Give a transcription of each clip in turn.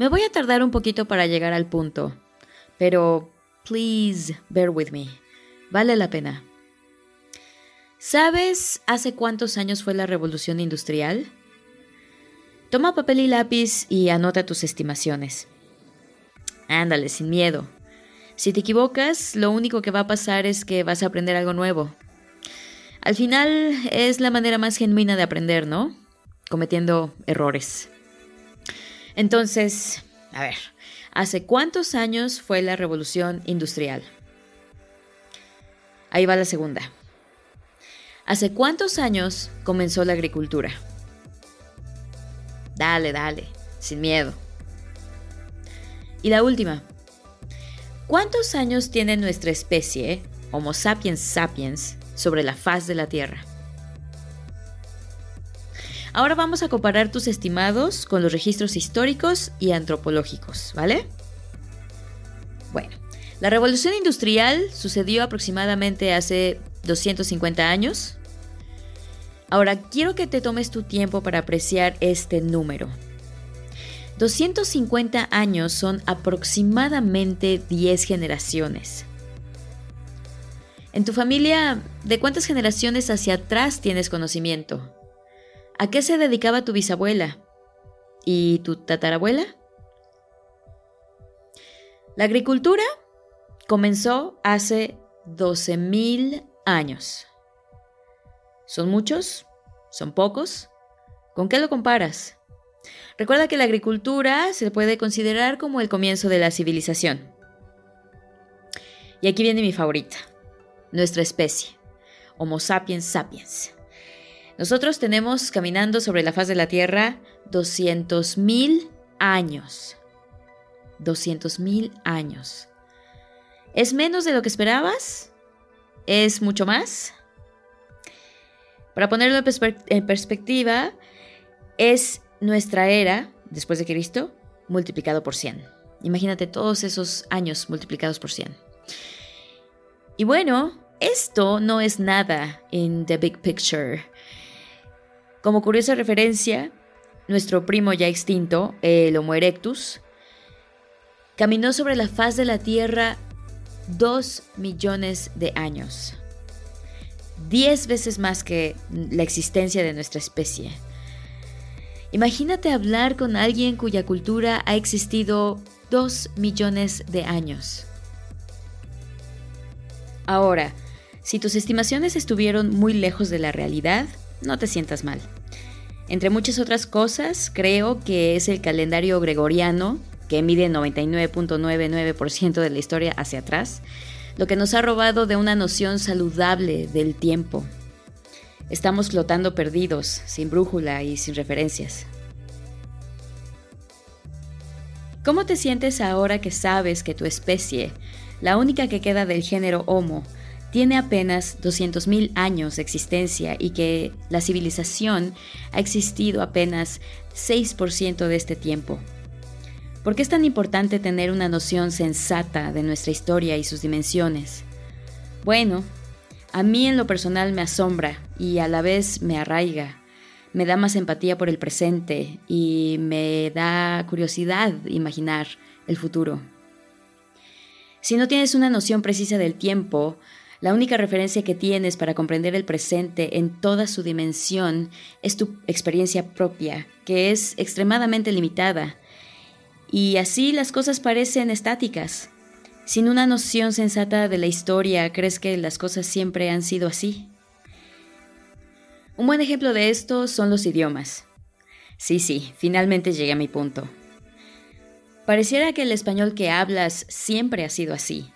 Me voy a tardar un poquito para llegar al punto, pero please bear with me. Vale la pena. ¿Sabes hace cuántos años fue la revolución industrial? Toma papel y lápiz y anota tus estimaciones. Ándale, sin miedo. Si te equivocas, lo único que va a pasar es que vas a aprender algo nuevo. Al final es la manera más genuina de aprender, ¿no? Cometiendo errores. Entonces, a ver, ¿hace cuántos años fue la revolución industrial? Ahí va la segunda. ¿Hace cuántos años comenzó la agricultura? Dale, dale, sin miedo. Y la última. ¿Cuántos años tiene nuestra especie, Homo sapiens sapiens, sobre la faz de la Tierra? Ahora vamos a comparar tus estimados con los registros históricos y antropológicos, ¿vale? Bueno, la revolución industrial sucedió aproximadamente hace 250 años. Ahora quiero que te tomes tu tiempo para apreciar este número. 250 años son aproximadamente 10 generaciones. En tu familia, ¿de cuántas generaciones hacia atrás tienes conocimiento? ¿A qué se dedicaba tu bisabuela? ¿Y tu tatarabuela? La agricultura comenzó hace 12.000 años. ¿Son muchos? ¿Son pocos? ¿Con qué lo comparas? Recuerda que la agricultura se puede considerar como el comienzo de la civilización. Y aquí viene mi favorita, nuestra especie, Homo sapiens sapiens. Nosotros tenemos caminando sobre la faz de la Tierra 200.000 años. 200.000 años. ¿Es menos de lo que esperabas? ¿Es mucho más? Para ponerlo en, perspectiva, es nuestra era, después de Cristo, multiplicado por 100. Imagínate todos esos años multiplicados por 100. Y bueno, esto no es nada en The Big Picture. Como curiosa referencia, nuestro primo ya extinto, el Homo erectus, caminó sobre la faz de la Tierra dos millones de años. Diez veces más que la existencia de nuestra especie. Imagínate hablar con alguien cuya cultura ha existido dos millones de años. Ahora, si tus estimaciones estuvieron muy lejos de la realidad, no te sientas mal. Entre muchas otras cosas, creo que es el calendario gregoriano, que mide 99.99% de la historia hacia atrás, lo que nos ha robado de una noción saludable del tiempo. Estamos flotando perdidos, sin brújula y sin referencias. ¿Cómo te sientes ahora que sabes que tu especie, la única que queda del género Homo, tiene apenas 200.000 años de existencia y que la civilización ha existido apenas 6% de este tiempo. ¿Por qué es tan importante tener una noción sensata de nuestra historia y sus dimensiones? Bueno, a mí en lo personal me asombra y a la vez me arraiga. Me da más empatía por el presente y me da curiosidad imaginar el futuro. Si no tienes una noción precisa del tiempo, la única referencia que tienes para comprender el presente en toda su dimensión es tu experiencia propia, que es extremadamente limitada. Y así las cosas parecen estáticas. Sin una noción sensata de la historia, ¿crees que las cosas siempre han sido así? Un buen ejemplo de esto son los idiomas. Sí, sí, finalmente llegué a mi punto. Pareciera que el español que hablas siempre ha sido así,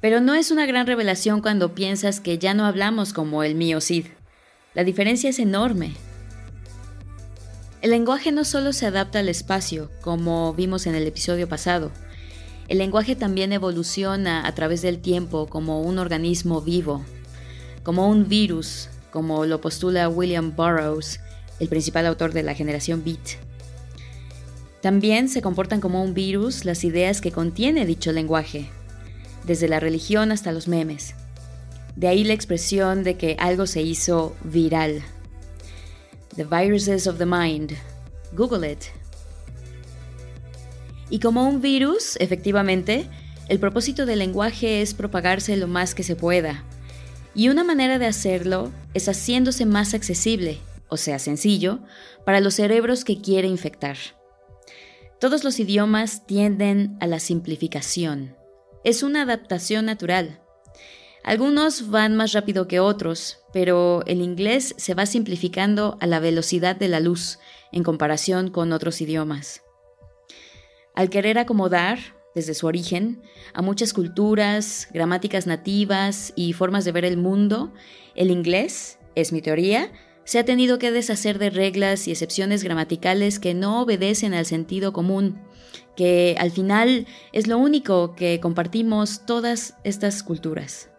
pero no es una gran revelación cuando piensas que ya no hablamos como el mío Cid. La diferencia es enorme. El lenguaje no solo se adapta al espacio, como vimos en el episodio pasado. El lenguaje también evoluciona a través del tiempo como un organismo vivo, como un virus, como lo postula William Burroughs, el principal autor de la generación Beat. También se comportan como un virus las ideas que contiene dicho lenguaje, desde la religión hasta los memes. De ahí la expresión de que algo se hizo viral. The viruses of the mind. Google it. Y como un virus, efectivamente, el propósito del lenguaje es propagarse lo más que se pueda. Y una manera de hacerlo es haciéndose más accesible, o sea, sencillo, para los cerebros que quiere infectar. Todos los idiomas tienden a la simplificación. Es una adaptación natural. Algunos van más rápido que otros, pero el inglés se va simplificando a la velocidad de la luz en comparación con otros idiomas. Al querer acomodar, desde su origen, a muchas culturas, gramáticas nativas y formas de ver el mundo, el inglés, es mi teoría, se ha tenido que deshacer de reglas y excepciones gramaticales que no obedecen al sentido común, que al final es lo único que compartimos todas estas culturas.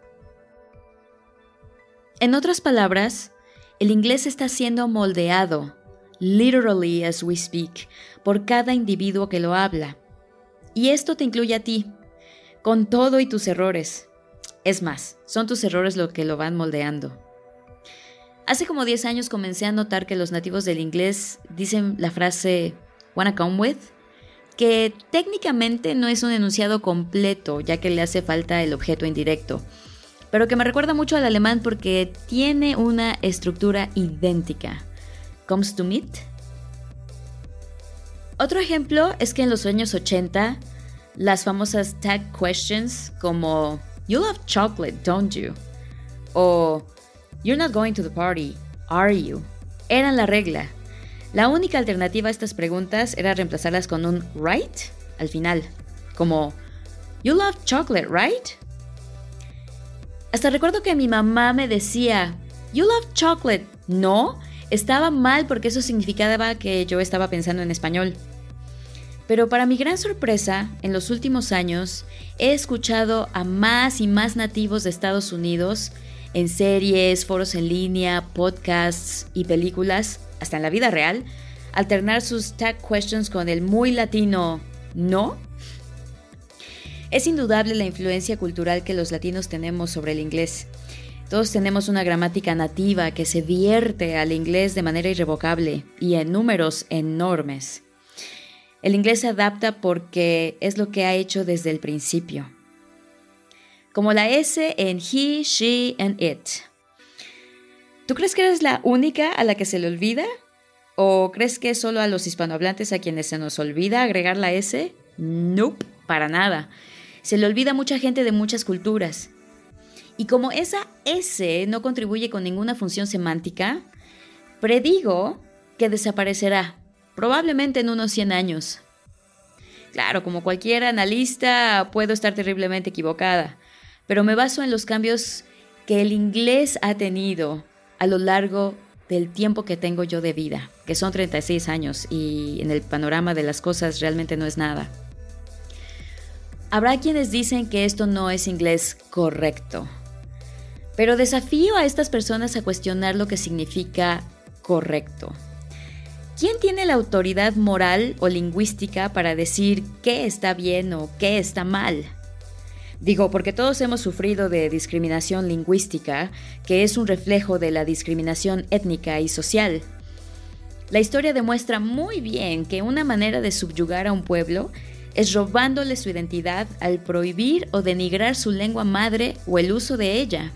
En otras palabras, el inglés está siendo moldeado, literally as we speak, por cada individuo que lo habla. Y esto te incluye a ti, con todo y tus errores. Es más, son tus errores lo que lo van moldeando. Hace como 10 años comencé a notar que los nativos del inglés dicen la frase wanna come with, que técnicamente no es un enunciado completo, ya que le hace falta el objeto indirecto pero que me recuerda mucho al alemán porque tiene una estructura idéntica. Comes to meet. Otro ejemplo es que en los años 80, las famosas tag questions como You love chocolate, don't you? O You're not going to the party, are you? eran la regla. La única alternativa a estas preguntas era reemplazarlas con un right al final, como You love chocolate, right? Hasta recuerdo que mi mamá me decía, You love chocolate. No, estaba mal porque eso significaba que yo estaba pensando en español. Pero para mi gran sorpresa, en los últimos años he escuchado a más y más nativos de Estados Unidos en series, foros en línea, podcasts y películas, hasta en la vida real, alternar sus tag questions con el muy latino no es indudable la influencia cultural que los latinos tenemos sobre el inglés. Todos tenemos una gramática nativa que se vierte al inglés de manera irrevocable y en números enormes. El inglés se adapta porque es lo que ha hecho desde el principio. Como la S en he, she and it. ¿Tú crees que eres la única a la que se le olvida? ¿O crees que es solo a los hispanohablantes a quienes se nos olvida agregar la S? Nope, para nada se le olvida a mucha gente de muchas culturas. Y como esa S no contribuye con ninguna función semántica, predigo que desaparecerá, probablemente en unos 100 años. Claro, como cualquier analista, puedo estar terriblemente equivocada, pero me baso en los cambios que el inglés ha tenido a lo largo del tiempo que tengo yo de vida, que son 36 años y en el panorama de las cosas realmente no es nada. Habrá quienes dicen que esto no es inglés correcto, pero desafío a estas personas a cuestionar lo que significa correcto. ¿Quién tiene la autoridad moral o lingüística para decir qué está bien o qué está mal? Digo, porque todos hemos sufrido de discriminación lingüística, que es un reflejo de la discriminación étnica y social. La historia demuestra muy bien que una manera de subyugar a un pueblo es robándole su identidad al prohibir o denigrar su lengua madre o el uso de ella.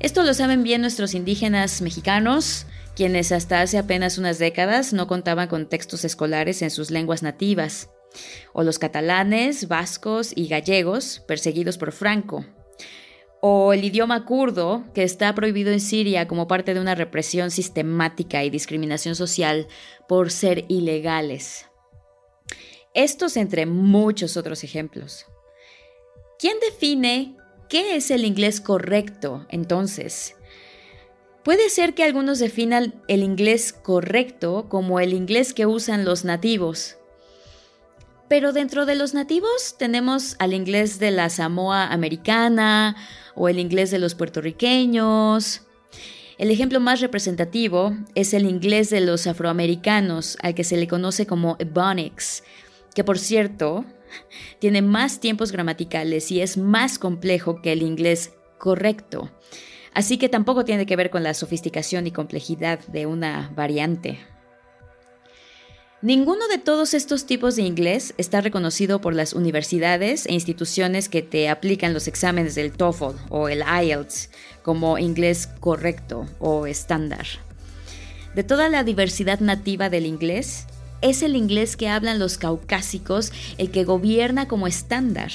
Esto lo saben bien nuestros indígenas mexicanos, quienes hasta hace apenas unas décadas no contaban con textos escolares en sus lenguas nativas, o los catalanes, vascos y gallegos perseguidos por Franco, o el idioma kurdo, que está prohibido en Siria como parte de una represión sistemática y discriminación social por ser ilegales. Estos entre muchos otros ejemplos. ¿Quién define qué es el inglés correcto entonces? Puede ser que algunos definan el inglés correcto como el inglés que usan los nativos. Pero dentro de los nativos tenemos al inglés de la Samoa americana o el inglés de los puertorriqueños. El ejemplo más representativo es el inglés de los afroamericanos, al que se le conoce como Ebonics, que por cierto, tiene más tiempos gramaticales y es más complejo que el inglés correcto. Así que tampoco tiene que ver con la sofisticación y complejidad de una variante. Ninguno de todos estos tipos de inglés está reconocido por las universidades e instituciones que te aplican los exámenes del TOEFL o el IELTS como inglés correcto o estándar. De toda la diversidad nativa del inglés, es el inglés que hablan los caucásicos el que gobierna como estándar.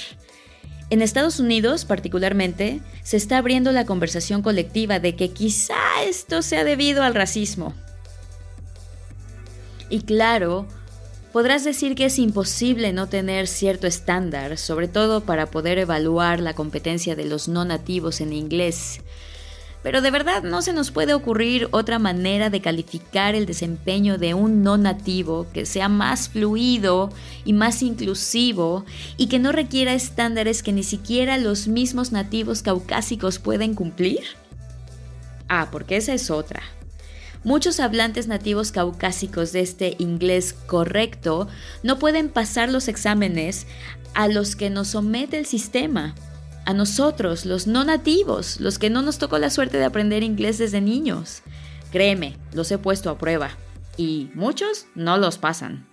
En Estados Unidos, particularmente, se está abriendo la conversación colectiva de que quizá esto sea debido al racismo. Y claro, podrás decir que es imposible no tener cierto estándar, sobre todo para poder evaluar la competencia de los no nativos en inglés. Pero de verdad no se nos puede ocurrir otra manera de calificar el desempeño de un no nativo que sea más fluido y más inclusivo y que no requiera estándares que ni siquiera los mismos nativos caucásicos pueden cumplir. Ah, porque esa es otra. Muchos hablantes nativos caucásicos de este inglés correcto no pueden pasar los exámenes a los que nos somete el sistema. A nosotros, los no nativos, los que no nos tocó la suerte de aprender inglés desde niños. Créeme, los he puesto a prueba. Y muchos no los pasan.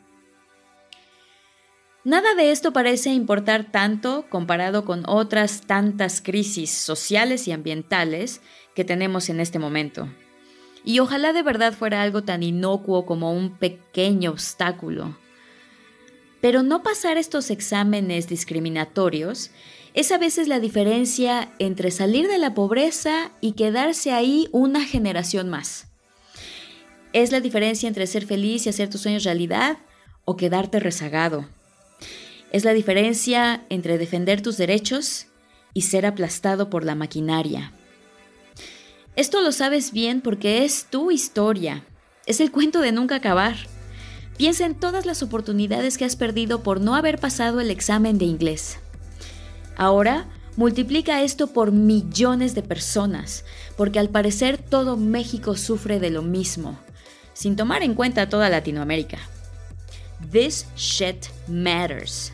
Nada de esto parece importar tanto comparado con otras tantas crisis sociales y ambientales que tenemos en este momento. Y ojalá de verdad fuera algo tan inocuo como un pequeño obstáculo. Pero no pasar estos exámenes discriminatorios es a veces la diferencia entre salir de la pobreza y quedarse ahí una generación más. Es la diferencia entre ser feliz y hacer tus sueños realidad o quedarte rezagado. Es la diferencia entre defender tus derechos y ser aplastado por la maquinaria. Esto lo sabes bien porque es tu historia. Es el cuento de nunca acabar. Piensa en todas las oportunidades que has perdido por no haber pasado el examen de inglés. Ahora, multiplica esto por millones de personas, porque al parecer todo México sufre de lo mismo, sin tomar en cuenta toda Latinoamérica. This shit matters.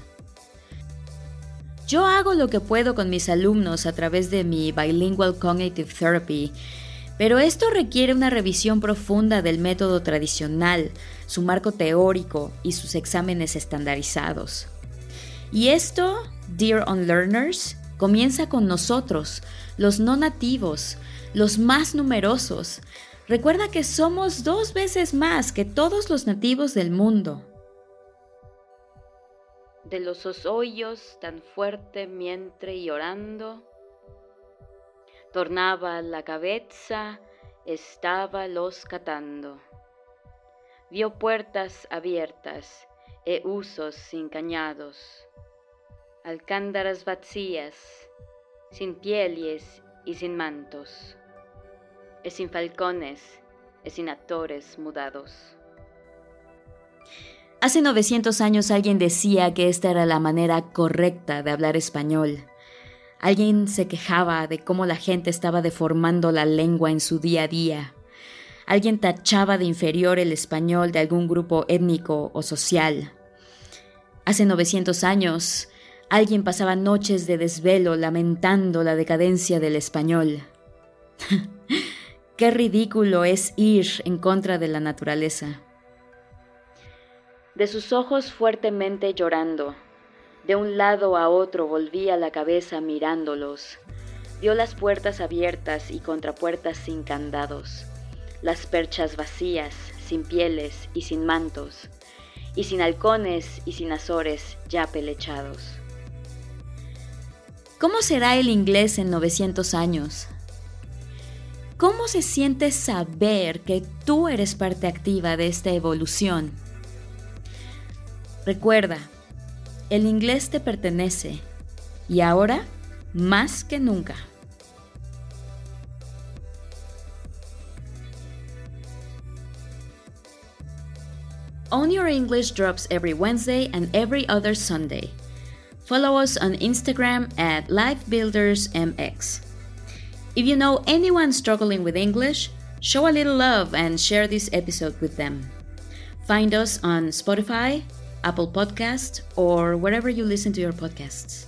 Yo hago lo que puedo con mis alumnos a través de mi Bilingual Cognitive Therapy, pero esto requiere una revisión profunda del método tradicional, su marco teórico y sus exámenes estandarizados. Y esto, dear unlearners, comienza con nosotros, los no nativos, los más numerosos. Recuerda que somos dos veces más que todos los nativos del mundo de los hoyos tan fuerte mientras llorando, tornaba la cabeza, estaba los catando. Vio puertas abiertas e usos sin cañados, alcándaras vacías, sin pieles y sin mantos, y sin falcones y sin actores mudados. Hace 900 años alguien decía que esta era la manera correcta de hablar español. Alguien se quejaba de cómo la gente estaba deformando la lengua en su día a día. Alguien tachaba de inferior el español de algún grupo étnico o social. Hace 900 años, alguien pasaba noches de desvelo lamentando la decadencia del español. Qué ridículo es ir en contra de la naturaleza de sus ojos fuertemente llorando. De un lado a otro volvía la cabeza mirándolos. Vio las puertas abiertas y contrapuertas sin candados, las perchas vacías, sin pieles y sin mantos, y sin halcones y sin azores ya pelechados. ¿Cómo será el inglés en 900 años? ¿Cómo se siente saber que tú eres parte activa de esta evolución? Recuerda, el inglés te pertenece y ahora más que nunca. Own Your English drops every Wednesday and every other Sunday. Follow us on Instagram at LifeBuildersMX. If you know anyone struggling with English, show a little love and share this episode with them. Find us on Spotify, Apple Podcast, or wherever you listen to your podcasts.